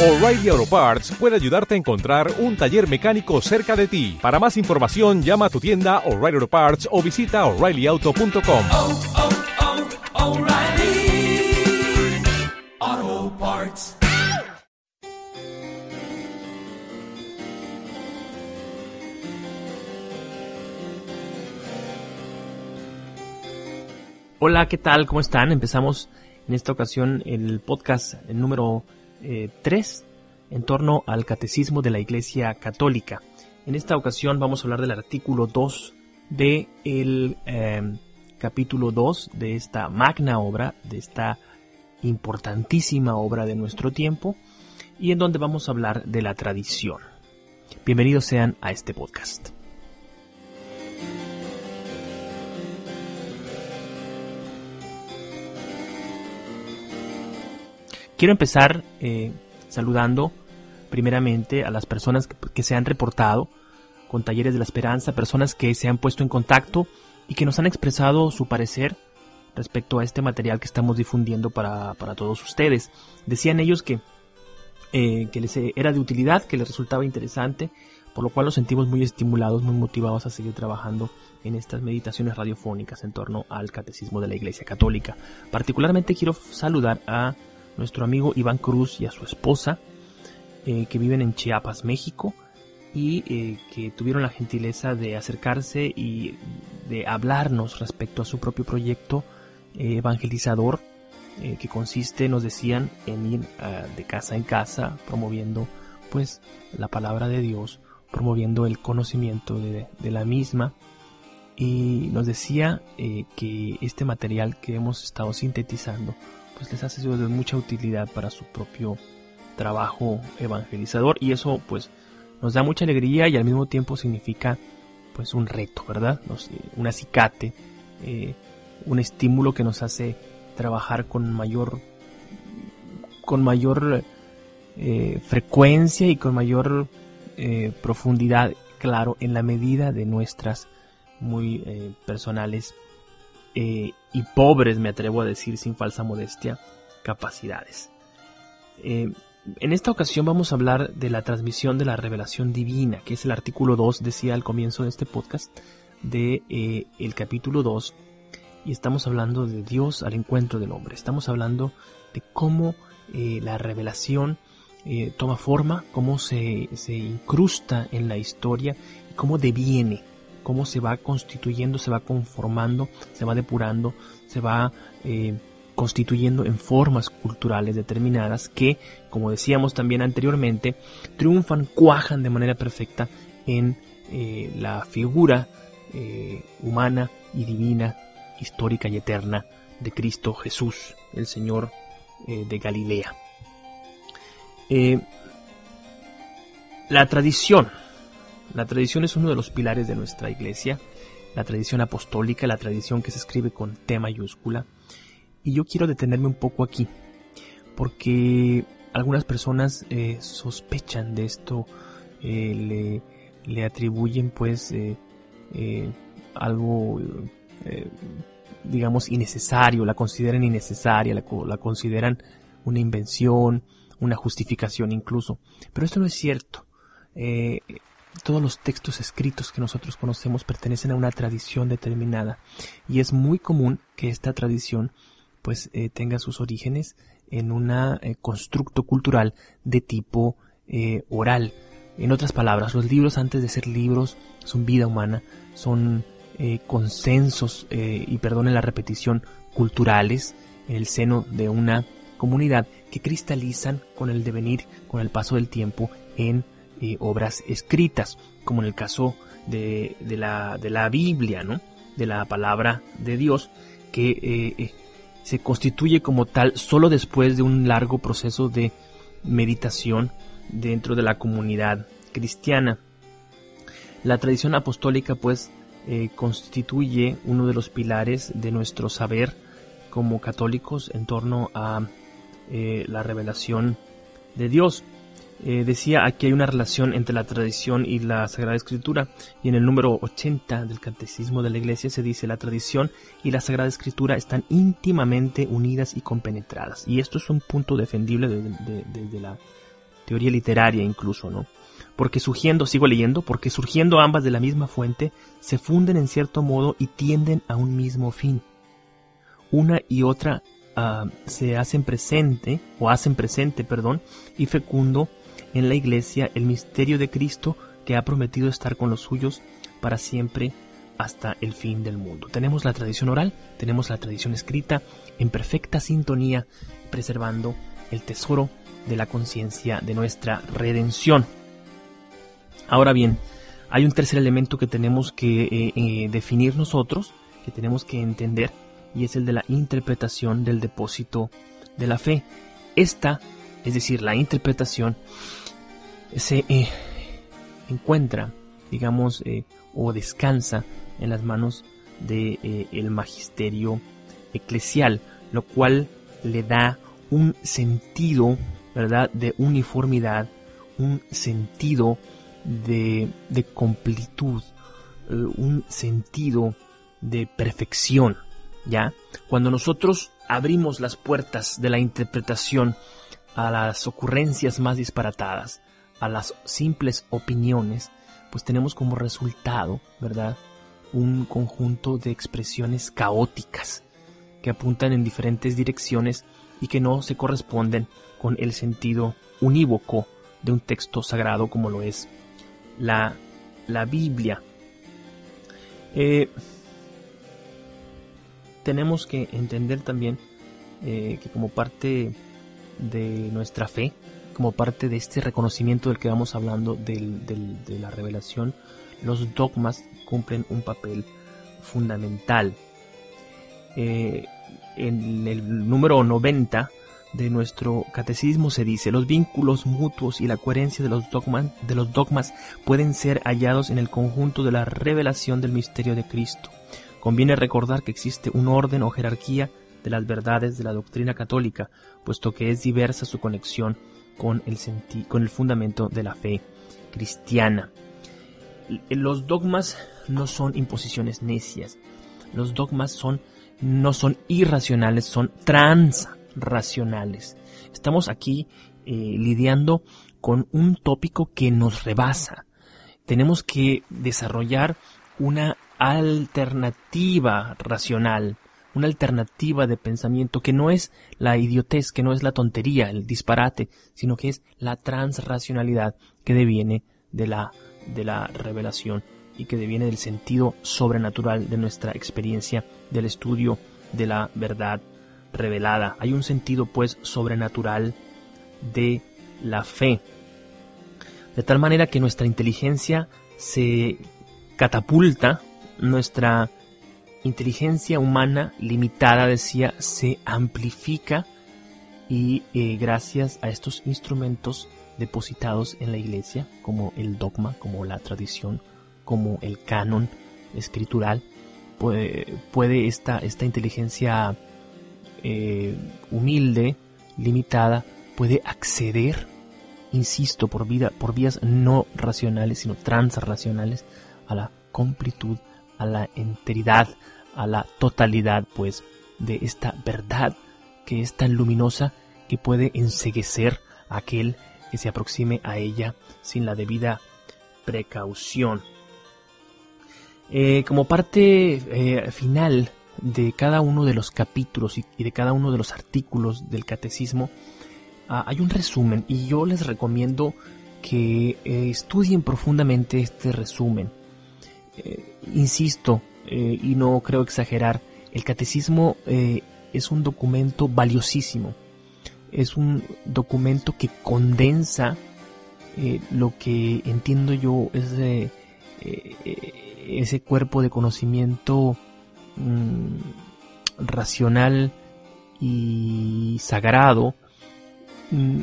O'Reilly Auto Parts puede ayudarte a encontrar un taller mecánico cerca de ti. Para más información, llama a tu tienda O'Reilly Auto Parts o visita oreillyauto.com. oh, oh, O'Reilly Auto Parts. Hola, ¿qué tal? ¿Cómo están? Empezamos en esta ocasión el podcast número 3 en torno al catecismo de la Iglesia Católica. En esta ocasión vamos a hablar del artículo 2 del de eh, capítulo 2 de esta magna obra, de esta importantísima obra de nuestro tiempo, y en donde vamos a hablar de la tradición. Bienvenidos sean a este podcast. Quiero empezar eh, saludando primeramente a las personas que, se han reportado con Talleres de la Esperanza, personas que se han puesto en contacto y que nos han expresado su parecer respecto a este material que estamos difundiendo para, para todos ustedes. Decían ellos que, eh, que les era de utilidad, que les resultaba interesante, por lo cual nos sentimos muy estimulados, muy motivados a seguir trabajando en estas meditaciones radiofónicas en torno al catecismo de la Iglesia Católica. Particularmente quiero saludar a nuestro amigo Iván Cruz y a su esposa, eh, que viven en Chiapas, México, y eh, que tuvieron la gentileza de acercarse y de hablarnos respecto a su propio proyecto eh, evangelizador, que consiste, nos decían, en ir de casa en casa promoviendo pues la palabra de Dios, promoviendo el conocimiento de la misma. Y nos decía que este material que hemos estado sintetizando pues les ha sido de mucha utilidad para su propio trabajo evangelizador y eso pues nos da mucha alegría y al mismo tiempo significa pues un reto, ¿verdad? Nos, un acicate, eh, un estímulo que nos hace trabajar con mayor con mayor eh, frecuencia y con mayor eh, profundidad, claro, en la medida de nuestras muy eh, personales eh, y pobres, me atrevo a decir sin falsa modestia, capacidades. Eh, en esta ocasión vamos a hablar de la transmisión de la revelación divina, que es el artículo 2, decía al comienzo de este podcast, de eh, el capítulo 2, y estamos hablando de Dios al encuentro del hombre. Estamos hablando de cómo eh, la revelación toma forma, cómo se, se incrusta en la historia y cómo deviene cómo se va constituyendo, se va conformando, se va depurando, se va eh, constituyendo en formas culturales determinadas que, como decíamos también anteriormente, triunfan, cuajan de manera perfecta en eh, la figura eh, humana y divina, histórica y eterna de Cristo Jesús, el Señor de Galilea. la tradición la tradición es uno de los pilares de nuestra iglesia, la tradición apostólica, la tradición que se escribe con T mayúscula. Y yo quiero detenerme un poco aquí, porque algunas personas eh, sospechan de esto, eh, le, le, atribuyen pues eh, eh algo, digamos, innecesario, la consideran innecesaria, la, la consideran una invención, una justificación incluso. Pero esto no es cierto. Todos los textos escritos que nosotros conocemos pertenecen a una tradición determinada y es muy común que esta tradición pues eh, tenga sus orígenes en un eh, constructo cultural de tipo eh, oral. En otras palabras, los libros antes de ser libros son vida humana, son eh, consensos y perdonen la repetición culturales en el seno de una comunidad que cristalizan con el devenir, con el paso del tiempo en obras escritas, como en el caso de, de, la, de la Biblia, ¿no? de la palabra de Dios, que eh, eh, se constituye como tal solo después de un largo proceso de meditación dentro de la comunidad cristiana. La tradición apostólica pues eh, constituye uno de los pilares de nuestro saber como católicos en torno a la revelación de Dios. Eh, decía aquí hay una relación entre la tradición y la Sagrada Escritura y en el número 80 del Catecismo de la Iglesia se dice la tradición y la Sagrada Escritura están íntimamente unidas y compenetradas y esto es un punto defendible desde, de, la teoría literaria incluso, ¿no? Porque surgiendo, sigo leyendo, porque surgiendo ambas de la misma fuente, se funden en cierto modo y tienden a un mismo fin. Una y otra ah, se hacen presente, o hacen presente, perdón, y fecundo en la iglesia el misterio de Cristo que ha prometido estar con los suyos para siempre hasta el fin del mundo. Tenemos la tradición oral, tenemos la tradición escrita en perfecta sintonía, preservando el tesoro de la conciencia de nuestra redención. Ahora bien, hay un tercer elemento que tenemos que eh, eh, definir nosotros, que tenemos que entender, y es el de la interpretación del depósito de la fe. Esta, es decir, la interpretación, se eh, encuentra, digamos, o descansa en las manos del de, el magisterio eclesial, lo cual le da un sentido, ¿verdad?, de uniformidad, un sentido de, de completud, eh, un sentido de perfección, ¿ya? Cuando nosotros abrimos las puertas de la interpretación a las ocurrencias más disparatadas, a las simples opiniones, pues tenemos como resultado, ¿verdad? Un conjunto de expresiones caóticas que apuntan en diferentes direcciones y que no se corresponden con el sentido unívoco de un texto sagrado como lo es la, la Biblia. Eh, tenemos que entender también eh, que como parte de nuestra fe, como parte de este reconocimiento del que vamos hablando de la revelación, los dogmas cumplen un papel fundamental. Eh, en el número 90 de nuestro catecismo se dice, los vínculos mutuos y la coherencia de los, dogmas, de los dogmas pueden ser hallados en el conjunto de la revelación del misterio de Cristo. Conviene recordar que existe un orden o jerarquía de las verdades de la doctrina católica, puesto que es diversa su conexión con el, con el fundamento de la fe cristiana. Los dogmas no son imposiciones necias, los dogmas son, no son irracionales, son transracionales. Estamos aquí eh, lidiando con un tópico que nos rebasa. Tenemos que desarrollar una alternativa racional, una alternativa de pensamiento que no es la idiotez, que no es la tontería, el disparate, sino que es la transracionalidad que deviene de la, de la revelación y que deviene del sentido sobrenatural de nuestra experiencia del estudio de la verdad revelada. Hay un sentido pues sobrenatural de la fe. De tal manera que nuestra inteligencia se catapulta, nuestra inteligencia humana limitada, decía, se amplifica y eh, gracias a estos instrumentos depositados en la iglesia, como el dogma, como la tradición, como el canon escritural, puede, esta, esta inteligencia eh, humilde, limitada, puede acceder, insisto, por, vida, por vías no racionales, sino transracionales, a la completud, a la enteridad, a la totalidad, pues, de esta verdad que es tan luminosa que puede enseguecer a aquel que se aproxime a ella sin la debida precaución. Eh, como parte eh, final de cada uno de los capítulos y, de cada uno de los artículos del catecismo, ah, hay un resumen y yo les recomiendo que eh, estudien profundamente este resumen. insisto, y no creo exagerar, el catecismo es un documento valiosísimo. Es un documento que condensa lo que entiendo yo es ese cuerpo de conocimiento mm, racional y sagrado mm,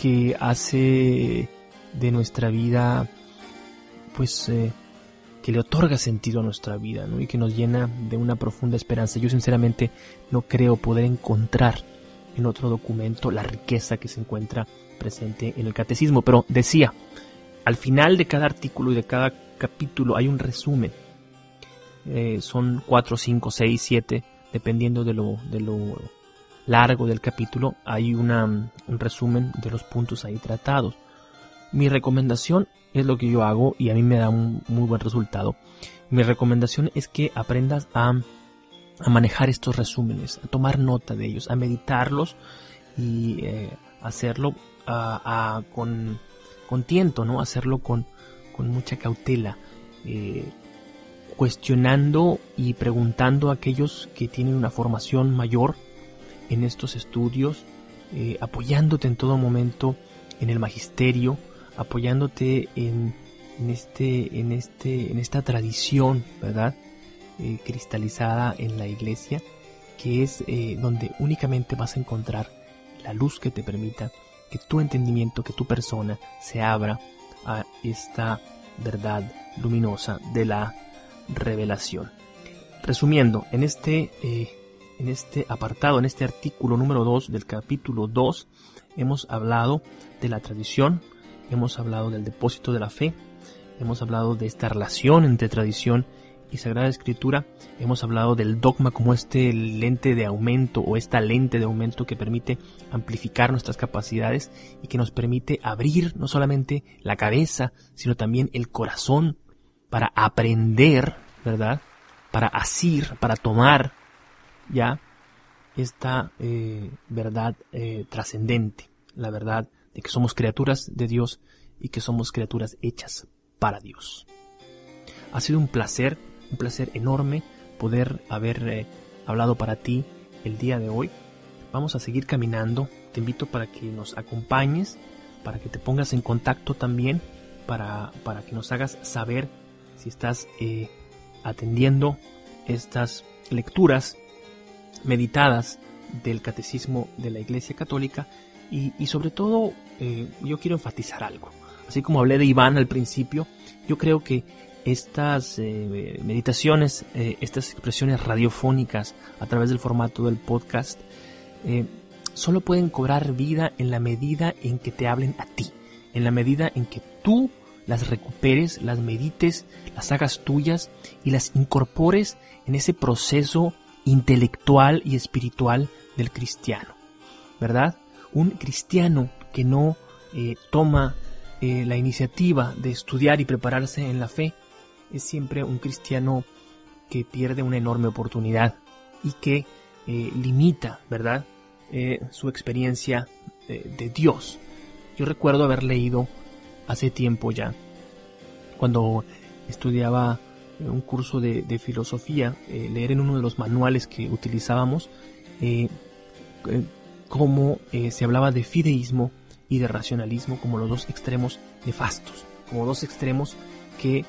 que hace de nuestra vida pues eh, que le otorga sentido a nuestra vida y que nos llena de una profunda esperanza. Yo sinceramente no creo poder encontrar en otro documento la riqueza que se encuentra presente en el catecismo, pero decía, al final de cada artículo y de cada capítulo hay un resumen. Eh, son 4, 5, 6, 7, dependiendo de lo, de lo largo del capítulo hay una, un resumen de los puntos ahí tratados. Mi recomendación es lo que yo hago y a mí me da un muy buen resultado. Mi recomendación es que aprendas a, a manejar estos resúmenes, a tomar nota de ellos, a meditarlos y eh, hacerlo a, con, con tiento, ¿no? Hacerlo con, con mucha cautela. Eh, cuestionando y preguntando a aquellos que tienen una formación mayor en estos estudios, eh, apoyándote en todo momento en el magisterio, apoyándote en, este, en, este, en esta tradición, ¿verdad? Eh, cristalizada en la iglesia, que es eh, donde únicamente vas a encontrar la luz que te permita que tu entendimiento, que tu persona se abra a esta verdad luminosa de la revelación. Resumiendo, en este, eh, en este apartado, en este artículo número 2 del capítulo 2, hemos hablado de la tradición, hemos hablado del depósito de la fe, hemos hablado de esta relación entre tradición y Sagrada Escritura, hemos hablado del dogma como este lente de aumento o esta lente de aumento que permite amplificar nuestras capacidades y que nos permite abrir no solamente la cabeza, sino también el corazón para aprender, ¿verdad? Para asir, para tomar ya esta eh, verdad eh, trascendente, la verdad de que somos criaturas de Dios y que somos criaturas hechas para Dios. Ha sido un placer, un placer enorme poder haber eh, hablado para ti el día de hoy. Vamos a seguir caminando. Te invito para que nos acompañes, para que te pongas en contacto también, para, para que nos hagas saber si estás eh, atendiendo estas lecturas meditadas del catecismo de la Iglesia Católica y, y sobre todo eh, yo quiero enfatizar algo. Así como hablé de Iván al principio, yo creo que estas eh, meditaciones, eh, estas expresiones radiofónicas a través del formato del podcast, eh, solo pueden cobrar vida en la medida en que te hablen a ti, en la medida en que tú las recuperes, las medites, las hagas tuyas y las incorpores en ese proceso intelectual y espiritual del cristiano, ¿verdad? Un cristiano que no eh, toma eh, la iniciativa de estudiar y prepararse en la fe es siempre un cristiano que pierde una enorme oportunidad y que eh, limita, ¿verdad? su experiencia de Dios. Yo recuerdo haber leído hace tiempo ya, cuando estudiaba un curso de, de filosofía, leer en uno de los manuales que utilizábamos eh, eh, se hablaba de fideísmo y de racionalismo como los dos extremos nefastos, como dos extremos que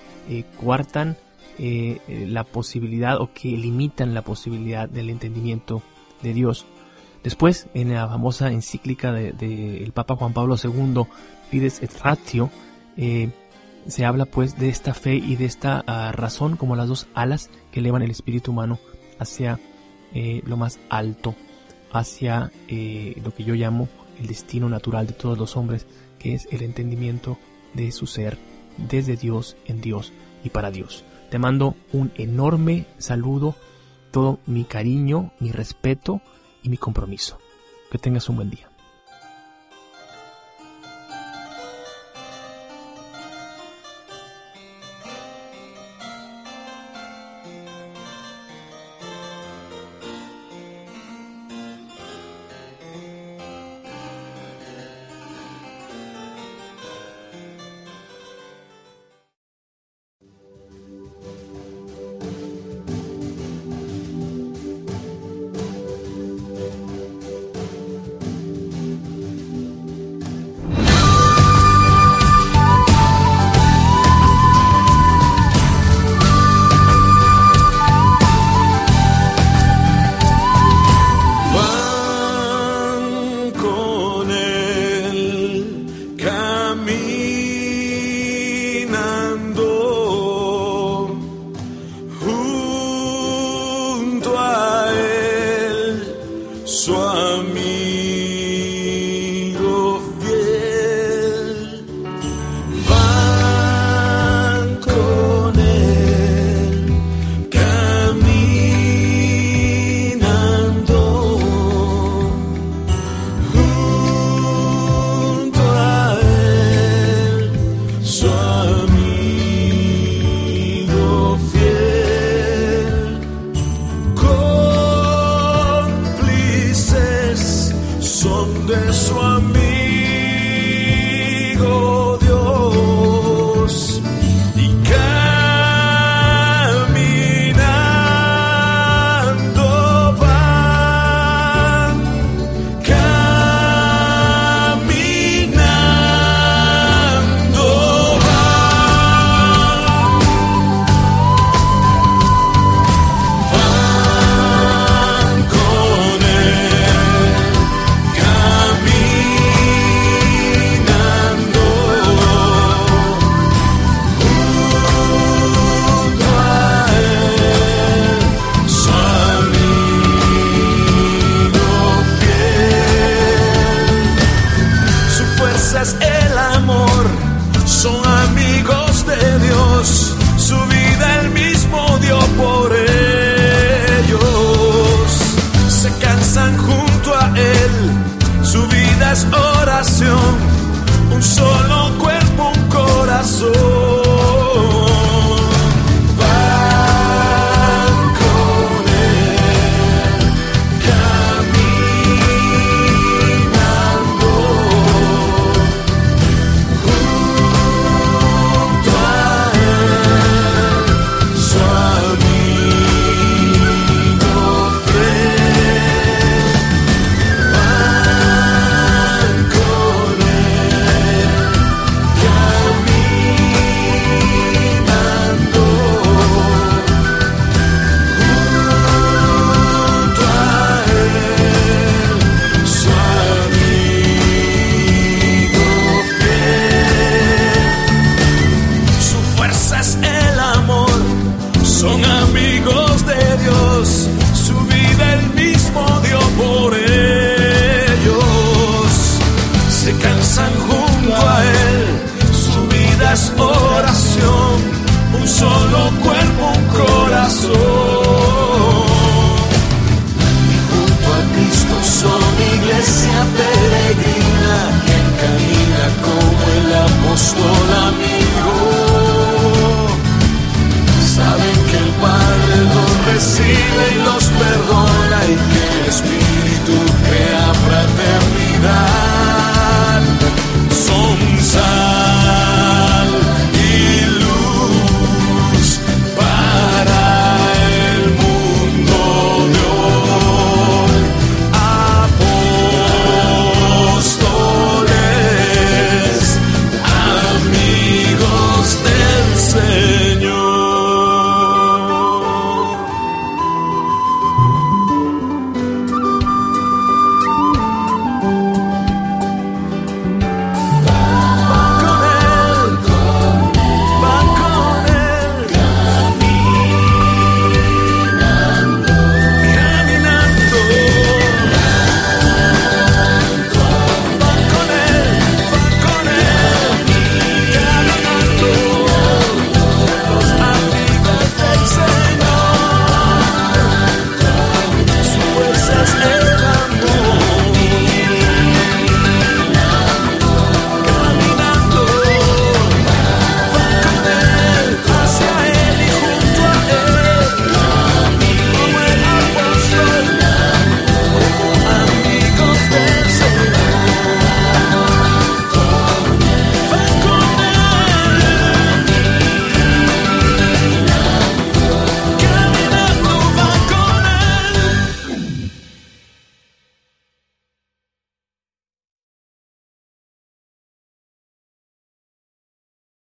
coartan la posibilidad o que limitan la posibilidad del entendimiento de Dios. Después, en la famosa encíclica del de, Papa Juan Pablo II, Fides et Ratio, eh, se habla pues de esta fe y de esta uh, razón como las dos alas que elevan el espíritu humano hacia eh, lo más alto, hacia eh, lo que yo llamo el destino natural de todos los hombres, que es el entendimiento de su ser desde Dios, en Dios y para Dios. Te mando un enorme saludo, todo mi cariño, mi respeto y mi compromiso. Que tengas un buen día.